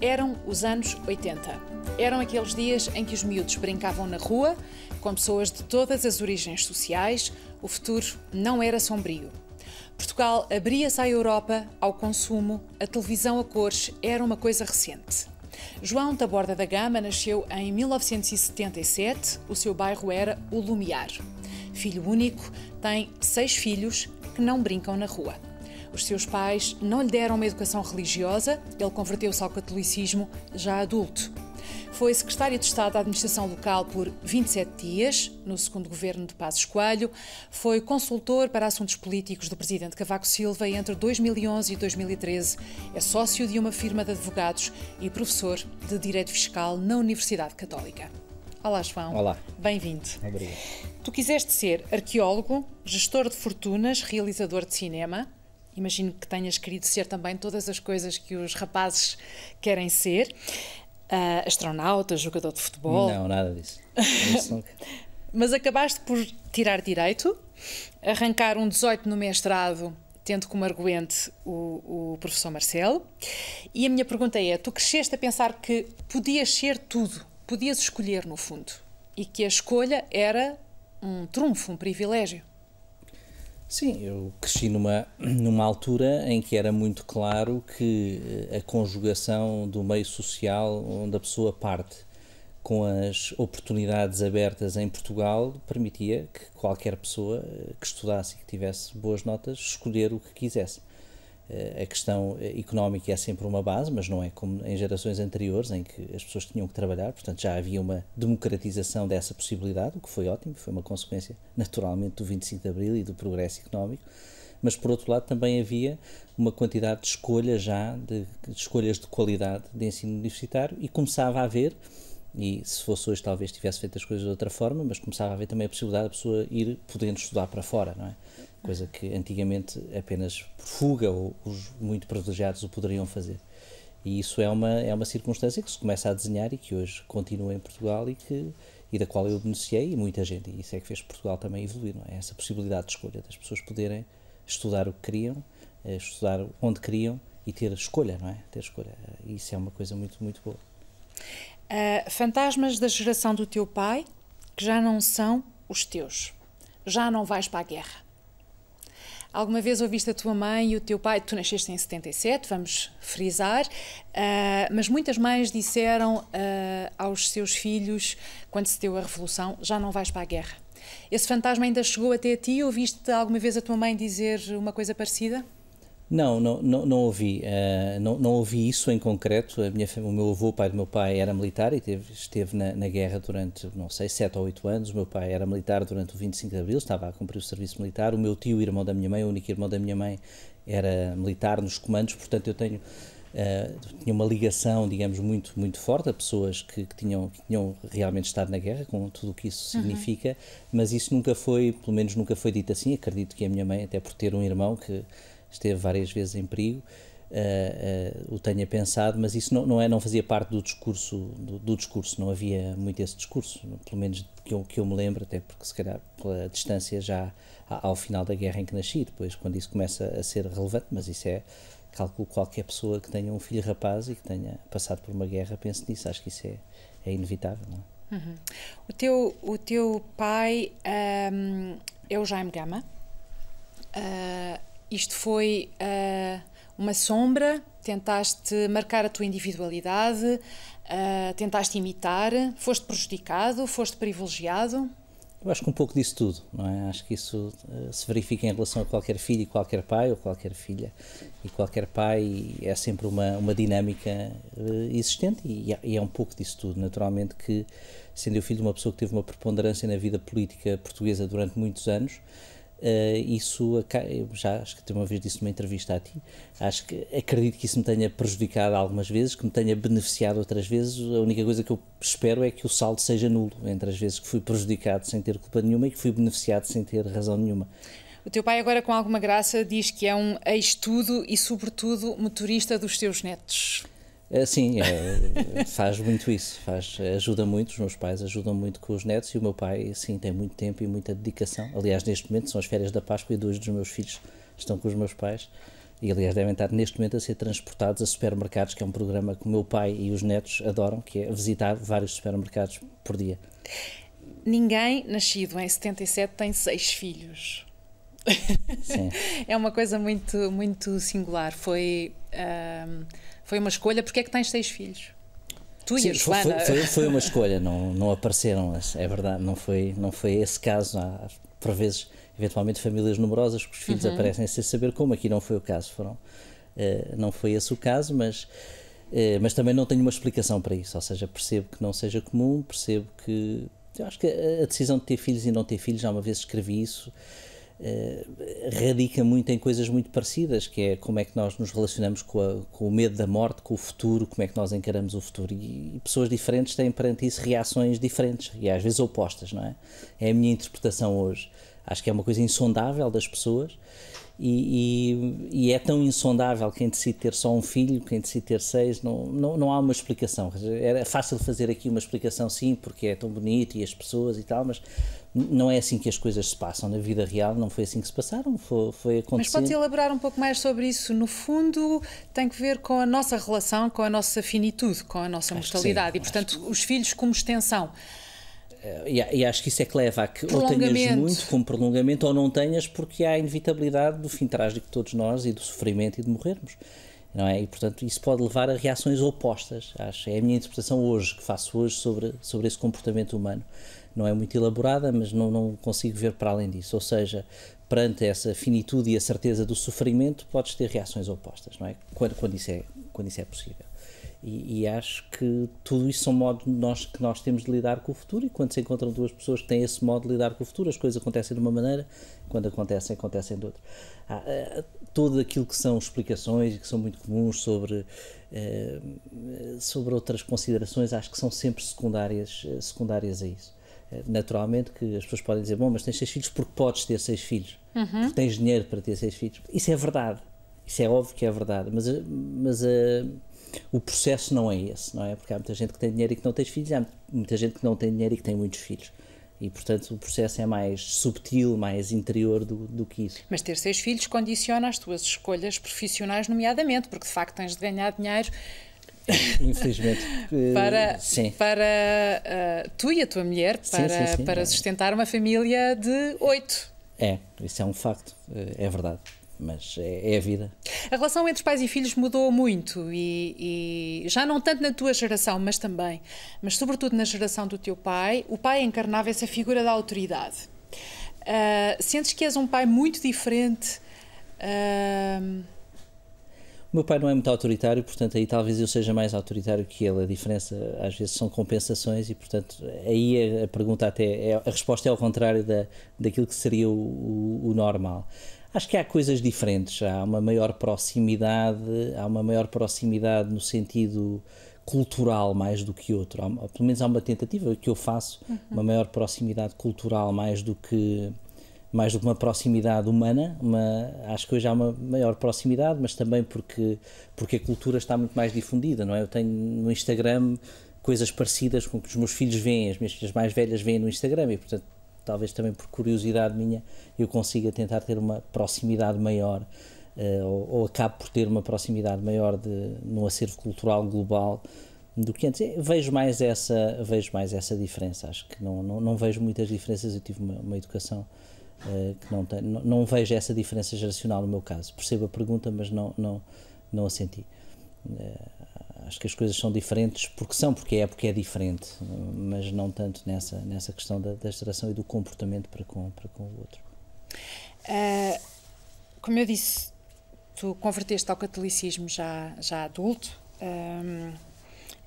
Eram os anos 80. Eram aqueles dias em que os miúdos brincavam na rua, com pessoas de todas as origens sociais. O futuro não era sombrio. Portugal abria-se à Europa, ao consumo, a televisão a cores era uma coisa recente. João da Borda da Gama nasceu em 1977, o seu bairro era o Lumiar. Filho único, tem seis filhos que não brincam na rua. Os seus pais não lhe deram uma educação religiosa, ele converteu-se ao catolicismo já adulto. Foi secretário de Estado da Administração Local por 27 dias, no segundo governo de Passos Coelho. Foi consultor para assuntos políticos do presidente Cavaco Silva e entre 2011 e 2013 é sócio de uma firma de advogados e professor de Direito Fiscal na Universidade Católica. Olá, João. Olá. Bem-vindo. Obrigado. Tu quiseste ser arqueólogo, gestor de fortunas, realizador de cinema. Imagino que tenhas querido ser também todas as coisas que os rapazes querem ser. Uh, astronauta, jogador de futebol. Não, nada disso. Mas acabaste por tirar direito, arrancar um 18 no mestrado, tendo como arguente o, o professor Marcelo. E a minha pergunta é: tu cresceste a pensar que podias ser tudo, podias escolher no fundo, e que a escolha era um trunfo, um privilégio? Sim, eu cresci numa, numa altura em que era muito claro que eh, a conjugação do meio social onde a pessoa parte com as oportunidades abertas em Portugal permitia que qualquer pessoa eh, que estudasse e que tivesse boas notas escolher o que quisesse. Eh, a questão eh, económica é sempre uma base, mas não é como em gerações anteriores em que as pessoas tinham que trabalhar, portanto já havia uma democratização dessa possibilidade, o que foi ótimo, foi uma consequência naturalmente do 25 de Abril e do progresso económico, mas por outro lado também havia uma quantidade de escolhas já, de, de escolhas de qualidade de ensino universitário e começava a haver e se fosse hoje talvez tivesse feito as coisas de outra forma, mas começava a haver também a possibilidade da pessoa ir podendo estudar para fora, não é? Coisa que antigamente apenas por fuga ou os muito privilegiados o poderiam fazer. E isso é uma, é uma circunstância que se começa a desenhar e que hoje continua em Portugal e, que, e da qual eu beneficiei e muita gente. E isso é que fez Portugal também evoluir, não é? Essa possibilidade de escolha, das pessoas poderem estudar o que queriam, eh, estudar onde queriam e ter escolha, não é? Ter escolha. Isso é uma coisa muito, muito boa. Uh, fantasmas da geração do teu pai que já não são os teus. Já não vais para a guerra. Alguma vez ouviste a tua mãe e o teu pai, tu nasceste em 77, vamos frisar, uh, mas muitas mães disseram uh, aos seus filhos, quando se deu a revolução, já não vais para a guerra. Esse fantasma ainda chegou até a ti? Ouviste alguma vez a tua mãe dizer uma coisa parecida? Não, não, não, não ouvi. Uh, não, não ouvi isso em concreto. A minha, o meu avô, o pai do meu pai, era militar e teve, esteve na, na guerra durante, não sei, 7 ou 8 anos. O meu pai era militar durante o 25 de Abril, estava a cumprir o serviço militar. O meu tio, irmão da minha mãe, o único irmão da minha mãe, era militar nos comandos. Portanto, eu tenho. Uh, tinha uma ligação, digamos, muito, muito forte a pessoas que, que, tinham, que tinham realmente estado na guerra, com tudo o que isso uhum. significa, mas isso nunca foi, pelo menos nunca foi dito assim. Acredito que a minha mãe, até por ter um irmão que esteve várias vezes em perigo, uh, uh, o tenha pensado, mas isso não, não, é, não fazia parte do discurso, do, do, discurso, não havia muito esse discurso, pelo menos que eu, que eu me lembro, até porque se calhar pela distância já ao final da guerra em que nasci, depois quando isso começa a ser relevante, mas isso é, calculo qualquer pessoa que tenha um filho rapaz e que tenha passado por uma guerra pense nisso, acho que isso é, é inevitável. É? Uhum. O, teu, o teu pai um, é o Jaime Gama. Uh, isto foi uh, uma sombra, tentaste marcar a tua individualidade, uh, tentaste imitar, foste prejudicado, foste privilegiado? Eu acho que um pouco disso tudo, não é? Acho que isso uh, se verifica em relação a qualquer filho e qualquer pai ou qualquer filha. E qualquer pai é sempre uma, uma dinâmica uh, existente e, e, é um pouco disso tudo. Naturalmente que, sendo eu filho de uma pessoa que teve uma preponderância na vida política portuguesa durante muitos anos, Uh, isso, já acho que uma vez disse numa entrevista a ti, acho que acredito que isso me tenha prejudicado algumas vezes, que me tenha beneficiado outras vezes. A única coisa que eu espero é que o saldo seja nulo entre as vezes que fui prejudicado sem ter culpa nenhuma e que fui beneficiado sem ter razão nenhuma. O teu pai, agora com alguma graça, diz que é um ex-tudo e, sobretudo, motorista dos teus netos. É, sim, é, faz muito isso, faz, ajuda muito, os meus pais ajudam muito com os netos e o meu pai, sim, tem muito tempo e muita dedicação. Aliás, neste momento são as férias da Páscoa e dois dos meus filhos estão com os meus pais e aliás devem estar neste momento a ser transportados a supermercados, que é um programa que o meu pai e os netos adoram, que é visitar vários supermercados por dia. Ninguém nascido em 77 tem seis filhos. Sim. é uma coisa muito, muito singular. Foi, uh, foi uma escolha. Porque é que tens seis filhos? Tu Sim, e a Joana. Foi, foi, foi, uma escolha, não, não apareceram, é verdade, não foi, não foi esse caso. Há, por vezes, eventualmente, famílias numerosas que os filhos uhum. aparecem sem saber como, aqui não foi o caso. Foram, uh, não foi esse o caso, mas. Uh, mas também não tenho uma explicação para isso, ou seja, percebo que não seja comum, percebo que. Eu acho que a decisão de ter filhos e não ter filhos, já uma vez escrevi isso, radica muito em coisas muito parecidas, que é como é que nós nos relacionamos com, a, com, o medo da morte, com o futuro, como é que nós encaramos o futuro. E, e, pessoas diferentes têm perante isso reações diferentes e às vezes opostas, não é? É a minha interpretação hoje. Acho que é uma coisa insondável das pessoas e, e, e, é tão insondável quem decide ter só um filho, quem decide ter seis, não, não, não há uma explicação. Era fácil fazer aqui uma explicação, sim, porque é tão bonito e as pessoas e tal, mas não é assim que as coisas se passam na vida real, não foi assim que se passaram, foi, foi Mas pode elaborar um pouco mais sobre isso? No fundo, tem que ver com a nossa relação, com a nossa finitude, com a nossa mortalidade sim, e, portanto, os filhos como extensão. E, e, acho que isso é que leva a que ou tenhas muito como prolongamento ou não tenhas, porque há a inevitabilidade do fim trágico de todos nós e do sofrimento e de morrermos. Não é? E, portanto, isso pode levar a reações opostas. Acho. É a minha interpretação hoje, que faço hoje sobre, sobre esse comportamento humano. Não é muito elaborada, mas não, não consigo ver para além disso. Ou seja, perante essa finitude e a certeza do sofrimento, podes ter reações opostas, não é? Quando, quando, isso, é, quando isso é possível. E, e, acho que tudo isso são modos nós, que nós temos de lidar com o futuro e quando se encontram duas pessoas que têm esse modo de lidar com o futuro, as coisas acontecem de uma maneira, quando acontecem, acontecem de outra. Há, eh, todo aquilo que são explicações e que são muito comuns sobre, eh, sobre outras considerações, acho que são sempre secundárias, eh, secundárias a isso. Naturalmente que as pessoas podem dizer, bom, mas tens seis filhos porque podes ter seis filhos, uhum. porque tens dinheiro para ter seis filhos. Isso é verdade, isso é óbvio que é verdade, mas, mas a o processo não é esse, não é? Porque há muita gente que tem dinheiro e que não tem filhos, há muita gente que não tem dinheiro e que tem muitos filhos. E, portanto, o processo é mais subtil, mais interior do, do que isso. Mas ter seis filhos condiciona as tuas escolhas profissionais, nomeadamente, porque de facto tens de ganhar dinheiro. Infelizmente. para sim. para uh, tu e a tua mulher, para, sim, sim, para é. sustentar uma família de oito. É, isso é um facto, é verdade mas é, é, a vida. A relação entre pais e filhos mudou muito e, e, já não tanto na tua geração, mas também, mas sobretudo na geração do teu pai, o pai encarnava essa figura da autoridade. Uh, sentes que és um pai muito diferente? Uh... O meu pai não é muito autoritário, portanto aí talvez eu seja mais autoritário que ele. A diferença às vezes são compensações e portanto aí a, pergunta até é, a resposta é ao contrário da, daquilo que seria o, o, o normal. Acho que há coisas diferentes, há uma maior proximidade, há uma maior proximidade no sentido cultural mais do que outro. Há, pelo menos há uma tentativa que eu faço, uhum. uma maior proximidade cultural mais do que mais do que uma proximidade humana, uma, acho que hoje há uma maior proximidade, mas também porque, porque a cultura está muito mais difundida, não é? Eu tenho no Instagram coisas parecidas com o que os meus filhos veem, as minhas filhas mais velhas veem no Instagram e, portanto, talvez também por curiosidade minha, eu consiga tentar ter uma proximidade maior, uh, ou, ou acabo por ter uma proximidade maior de, no acervo cultural global do que antes. Vejo mais essa, vejo mais essa diferença, acho que não, não, não vejo muitas diferenças, eu tive uma, uma educação uh, que não tem, não, não, vejo essa diferença geracional no meu caso. Percebo a pergunta, mas não, não, não a senti. Uh, acho que as coisas são diferentes porque são, porque é, porque é diferente, mas não tanto nessa, nessa questão da, da geração e do comportamento para com, para com o outro. Uh, como eu disse, tu converteste ao catolicismo já, já adulto, um,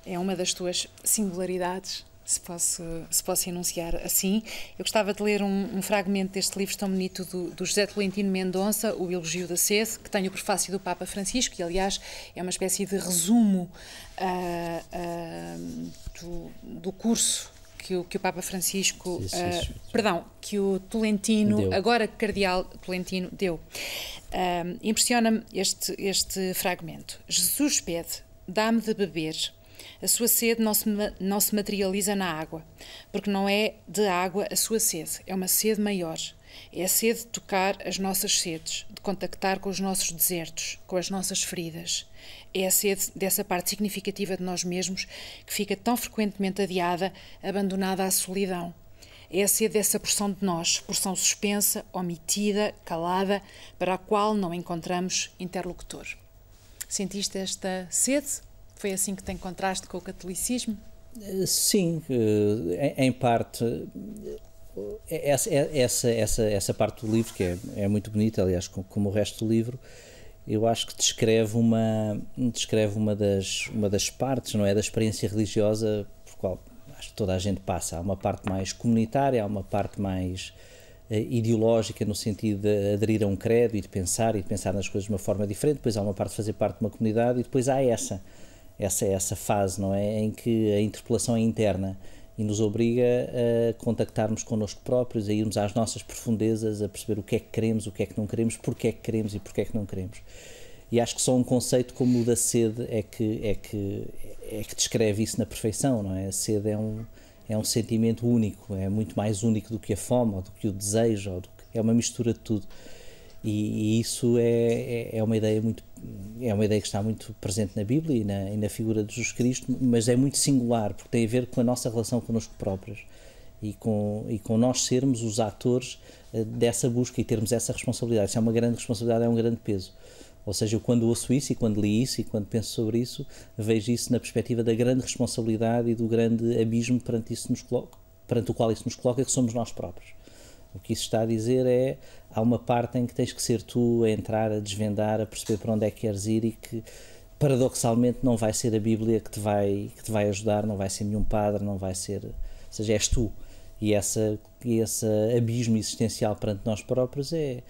é uma das tuas singularidades se posso, se posso enunciar assim. Eu gostava de ler um, um fragmento deste livro tão bonito do, do, José Tolentino Mendonça, O Elogio da Sede, que tem o prefácio do Papa Francisco, que aliás é uma espécie de resumo uh, uh, do, do curso que o, que o Papa Francisco, sim, sim, uh, perdão, que o Tolentino, deu. agora Cardeal Tolentino, deu. Uh, Impressiona-me este, este fragmento. Jesus pede: dá-me de beber a sua sede não se, não se materializa na água, porque não é de água a sua sede, é uma sede maior. É a sede de tocar as nossas sedes, de contactar com os nossos desertos, com as nossas feridas. É a sede dessa parte significativa de nós mesmos que fica tão frequentemente adiada, abandonada à solidão. É a sede dessa porção de nós, porção suspensa, omitida, calada, para a qual não encontramos interlocutor. Sentiste esta sede? Foi assim que te encontraste com o catolicismo? Eh, sim, eh, em parte. Eh, essa, essa, essa, essa parte do livro, que é, é muito bonita, aliás, como o resto do livro, eu acho que descreve uma, descreve uma, das, uma das partes, não é? Da experiência religiosa por qual acho que toda a gente passa. Há uma parte mais comunitária, há uma parte mais ideológica, no sentido de aderir a um credo e de pensar e de pensar nas coisas de uma forma diferente. Depois há uma parte de fazer parte de uma comunidade e depois há essa, essa, essa fase, não é? Em que a interpelação é interna e nos obriga a contactarmos connosco próprios, a irmos às nossas profundezas, a perceber o que é que queremos, o que é que não queremos, porque é que queremos e porque é que não queremos. E acho que só um conceito como o da sede é que, é que, é que descreve isso na perfeição, não é? A sede é um, é um sentimento único, é muito mais único do que a fome, ou do que o desejo, ou do que, é uma mistura de tudo. E, e isso é, é, é, uma ideia muito é uma ideia que está muito presente na Bíblia e na, e na figura de Jesus Cristo, mas é muito singular porque tem a ver com a nossa relação connosco próprios e com, e com nós sermos os atores uh, dessa busca e termos essa responsabilidade. Isso é uma grande responsabilidade, é um grande peso. Ou seja, eu quando ouço isso e quando li isso e quando penso sobre isso, vejo isso na perspectiva da grande responsabilidade e do grande abismo perante, isso nos coloca, perante o qual isso nos coloca, que somos nós próprios. O que isso está a dizer é há uma parte em que tens que ser tu a entrar, a desvendar, a perceber para onde é que queres ir e que paradoxalmente não vai ser a Bíblia que te vai que te vai ajudar, não vai ser nenhum padre, não vai ser, ou seja, és tu. E essa esse abismo existencial perante nós próprios é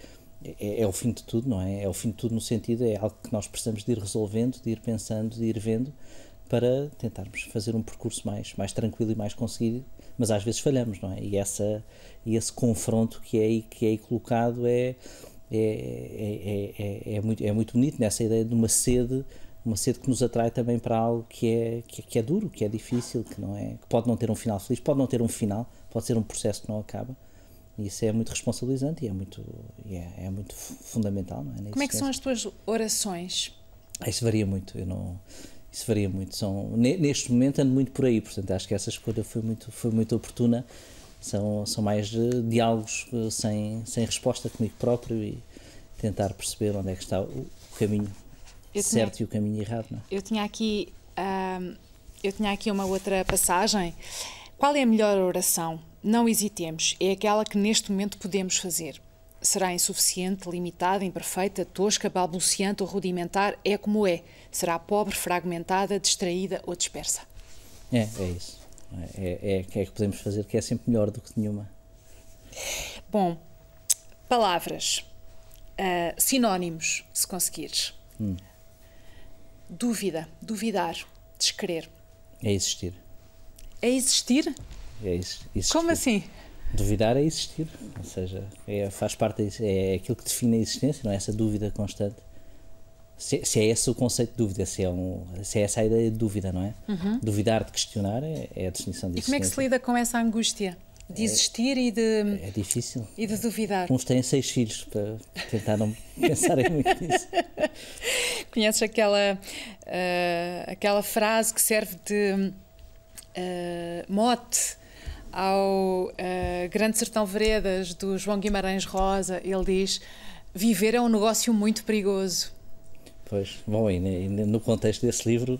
é, é, o fim de tudo, não é? É o fim de tudo no sentido, é algo que nós precisamos de ir resolvendo, de ir pensando, de ir vendo, para tentarmos fazer um percurso mais, mais tranquilo e mais conseguido, mas às vezes falhamos, não é? E, essa, e esse confronto que é aí, que é aí colocado é, é, é, é, é, muito, é muito bonito nessa ideia de uma sede uma sede que nos atrai também para algo que é, que, que é duro, que é difícil, que não é, que pode não ter um final feliz, pode não ter um final, pode ser um processo que não acaba, isso é muito responsabilizante e é muito, é, é muito fundamental. Não é? Como é que são as tuas orações? Ah, isso varia muito. Eu não, isso varia muito. São, neste momento ando muito por aí, portanto acho que essa escolha foi muito, foi muito oportuna. São, são mais diálogos eh, sem, sem resposta comigo próprio e tentar perceber onde é que está o caminho eu certo tinha, e o caminho errado. Não é? Eu tinha aqui eu tinha aqui uma outra passagem. Qual é a melhor oração? Não hesitemos, é aquela que neste momento podemos fazer. Será insuficiente, limitada, imperfeita, tosca, balbuciante ou rudimentar? É como é. Será pobre, fragmentada, distraída ou dispersa? É, é isso. É, é, é que é que podemos fazer, que é sempre melhor do que nenhuma. Bom, palavras. Uh, sinónimos, se conseguires. Hum. Dúvida, duvidar, descrever. É existir. É existir? É existir. Como assim? Duvidar é existir, ou seja, é, faz parte é aquilo que define a existência, não é? Essa dúvida constante. Se, se é esse o conceito de dúvida, se é, um, se é essa a ideia de dúvida, não é? Uhum. Duvidar de questionar é, é, a definição disso. E como é que se lida com essa angústia? De existir é, e de. É difícil. E de duvidar. Uns têm seis filhos para tentar não pensarem muito nisso. Conheces aquela, uh, aquela frase que serve de uh, mote ao uh, Grande Sertão Veredas, do João Guimarães Rosa, ele diz: Viver é um negócio muito perigoso. Pois, bom, e no contexto desse livro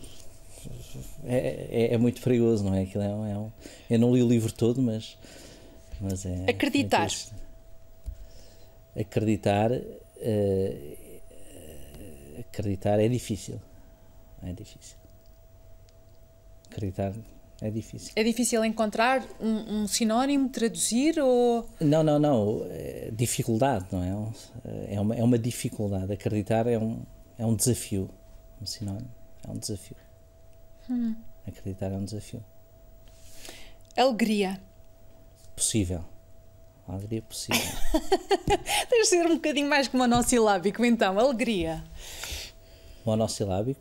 é, é, é muito perigoso, não é? Aquilo é, um, é um, eu não li o livro todo, mas, mas é. Acreditar. Acreditar. Uh, acreditar é difícil. É difícil. Acreditar é difícil. É difícil encontrar um, um sinónimo, traduzir ou. Não, não, não. É dificuldade, não é? É uma, é uma dificuldade. Acreditar é um, é um desafio. Um sinónimo. É um desafio. Hum. Acreditar é um desafio. Alegria. Possível. Alegria possível. Tens de ser um bocadinho mais que monossilábico, então. Alegria monossilábico.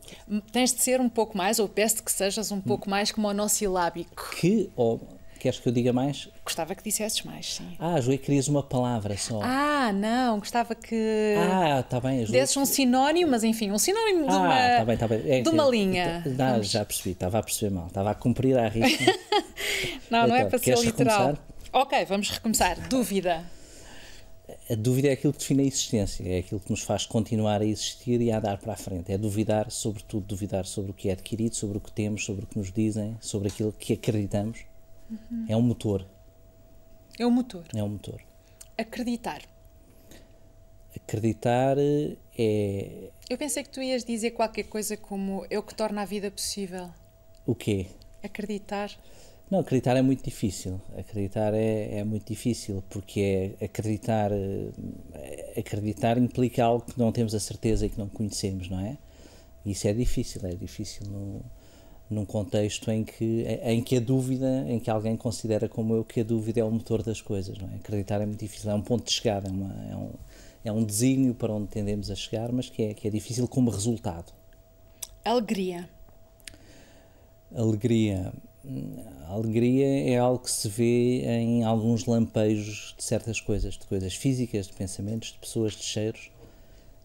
Tens de ser um pouco mais, ou peço que sejas um pouco mais que monossilábico. Que, ou, Queres que eu diga mais? Gostava que dissesses mais, sim. Ah, Joé, querias uma palavra só. Ah, não, gostava que. Ah, está bem. Desses um sinónimo, mas enfim, um sinónimo de uma, ah, tá bem, tá bem. É, de uma linha. Não, já percebi, estava a perceber mal, estava a cumprir a risca. não, não é então, para ser literal. Recomeçar? Ok, vamos recomeçar. Dúvida. A dúvida é aquilo que define a existência, é aquilo que nos faz continuar a existir e a andar para a frente. É duvidar, sobretudo, duvidar sobre o que é adquirido, sobre o que temos, sobre o que nos dizem, sobre aquilo que acreditamos. Uhum. É um motor. É um motor. É um motor. Acreditar. Acreditar é. Eu pensei que tu ias dizer qualquer coisa como eu que torna a vida possível. O quê? Acreditar. Não, acreditar é muito difícil. Acreditar é, é muito difícil porque é acreditar, eh, acreditar implica algo que não temos a certeza e que não conhecemos, não é? Isso é difícil, é difícil no, num contexto em que, em que a dúvida, em que alguém considera como eu que a dúvida é o motor das coisas, não é? Acreditar é muito difícil, é um ponto de chegada, é, uma, é, um, é um desígnio para onde tendemos a chegar, mas que é, que é difícil como resultado. Alegria. Alegria a alegria é algo que se vê em alguns lampejos de certas coisas, de coisas físicas, de pensamentos, de pessoas, de cheiros,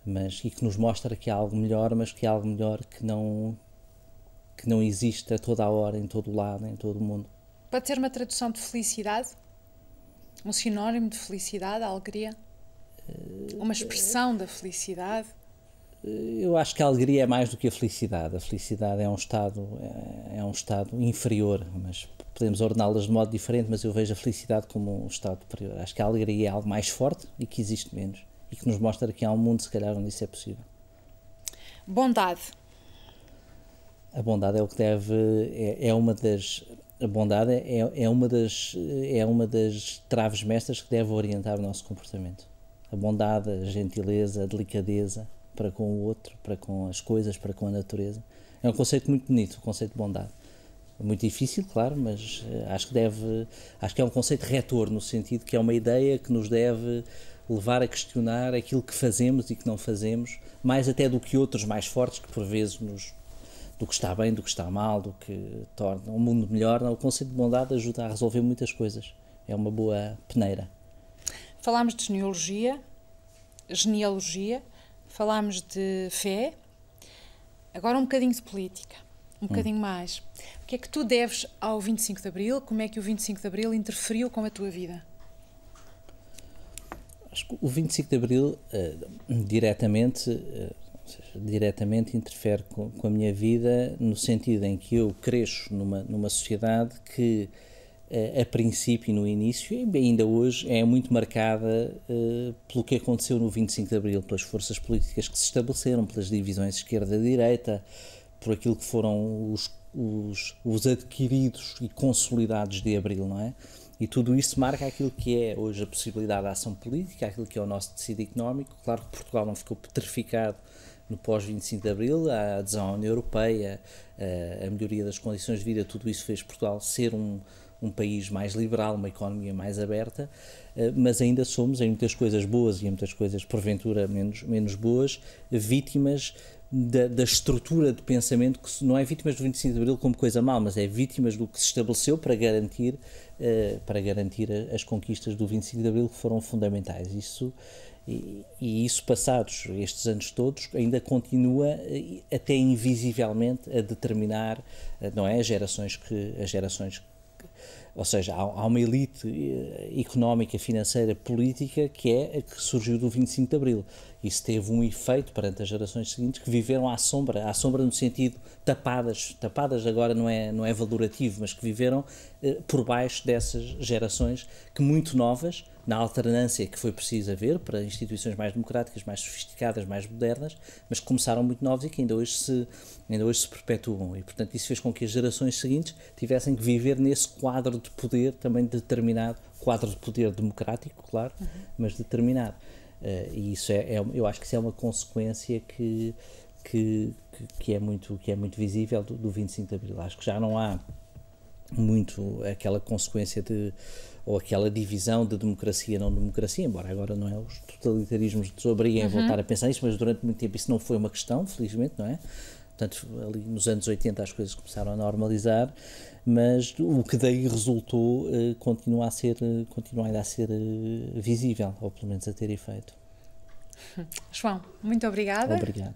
mas e que nos mostra que há algo melhor, mas que há algo melhor que não que não existe a toda a hora, em todo o lado, em todo o mundo. Pode ser uma tradução de felicidade? Um sinónimo de felicidade, alegria? Uma expressão da felicidade? Eu acho que a alegria é mais do que a felicidade. A felicidade é um estado é, é um estado inferior, mas podemos ordená-las de modo diferente, mas eu vejo a felicidade como um estado superior. Acho que a alegria é algo mais forte e que existe menos e que nos mostra que há um mundo se calhar onde isso é possível. Bondade. A bondade é o que deve é, é uma das a bondade é, é uma das é uma das traves mestras que deve orientar o nosso comportamento. A bondade, a gentileza, a delicadeza, para com o outro, para com as coisas, para com a natureza. É um conceito muito bonito, o conceito de bondade. Muito difícil, claro, mas uh, acho que deve, acho que é um conceito retor no sentido que é uma ideia que nos deve levar a questionar aquilo que fazemos e que não fazemos, mais até do que outros mais fortes que por vezes nos do que está bem, do que está mal, do que torna um mundo melhor. O conceito de bondade ajuda a resolver muitas coisas. É uma boa peneira. Falámos de genealogia, genealogia falámos de fé, agora um bocadinho de política, um hum. bocadinho mais. O que é que tu deves ao 25 de Abril? Como é que o 25 de Abril interferiu com a tua vida? Acho que o 25 de Abril uh, diretamente, uh, seja, diretamente interfere com, com, a minha vida no sentido em que eu cresço numa, numa sociedade que a princípio e no início, e ainda hoje, é muito marcada uh, pelo que aconteceu no 25 de Abril, pelas forças políticas que se estabeleceram, pelas divisões esquerda-direita, por aquilo que foram os, os, os, adquiridos e consolidados de Abril, não é? E tudo isso marca aquilo que é hoje a possibilidade de ação política, aquilo que é o nosso tecido económico. Claro que Portugal não ficou petrificado no pós-25 de Abril, a adesão à União Europeia, a, a melhoria das condições de vida, tudo isso fez Portugal ser um um país mais liberal, uma economia mais aberta, eh, mas ainda somos, em muitas coisas boas e em muitas coisas, porventura, menos, menos boas, vítimas da, da, estrutura de pensamento que não é vítimas do 25 de Abril como coisa mal, mas é vítimas do que se estabeleceu para garantir, uh, para garantir as conquistas do 25 de Abril que foram fundamentais. Isso, e, e, isso, passados estes anos todos, ainda continua eh, até invisivelmente a determinar, não é, as gerações que, as gerações ou seja, há, há, uma elite eh, económica, financeira, política que é que surgiu do 25 de Abril. Isso teve um efeito perante as gerações seguintes que viveram à sombra, à sombra no sentido tapadas, tapadas agora não é, não é valorativo, mas que viveram eh, por baixo dessas gerações que muito novas, na alternância que foi preciso haver para instituições mais democráticas, mais sofisticadas, mais modernas, mas que começaram muito novos e que ainda hoje se, ainda hoje se perpetuam. E, portanto, isso fez com que as gerações seguintes tivessem que viver nesse quadro de poder também determinado, quadro de poder democrático, claro, uhum. mas determinado. Uh, e isso é, é, eu acho que isso é uma consequência que, que, que, é, muito, que é muito visível do, do 25 de Abril. Acho que já não há muito aquela consequência de ou aquela divisão de democracia não democracia, embora agora não é os totalitarismos nos obriguem uhum. a voltar a pensar isso, mas durante muito tempo isso não foi uma questão, felizmente, não é? Portanto, ali nos anos 80 as coisas começaram a normalizar, mas o que daí resultou uh, continua a ser, uh, continua ainda a ser uh, visível, ou pelo menos a ter efeito. João, muito obrigada. Obrigado.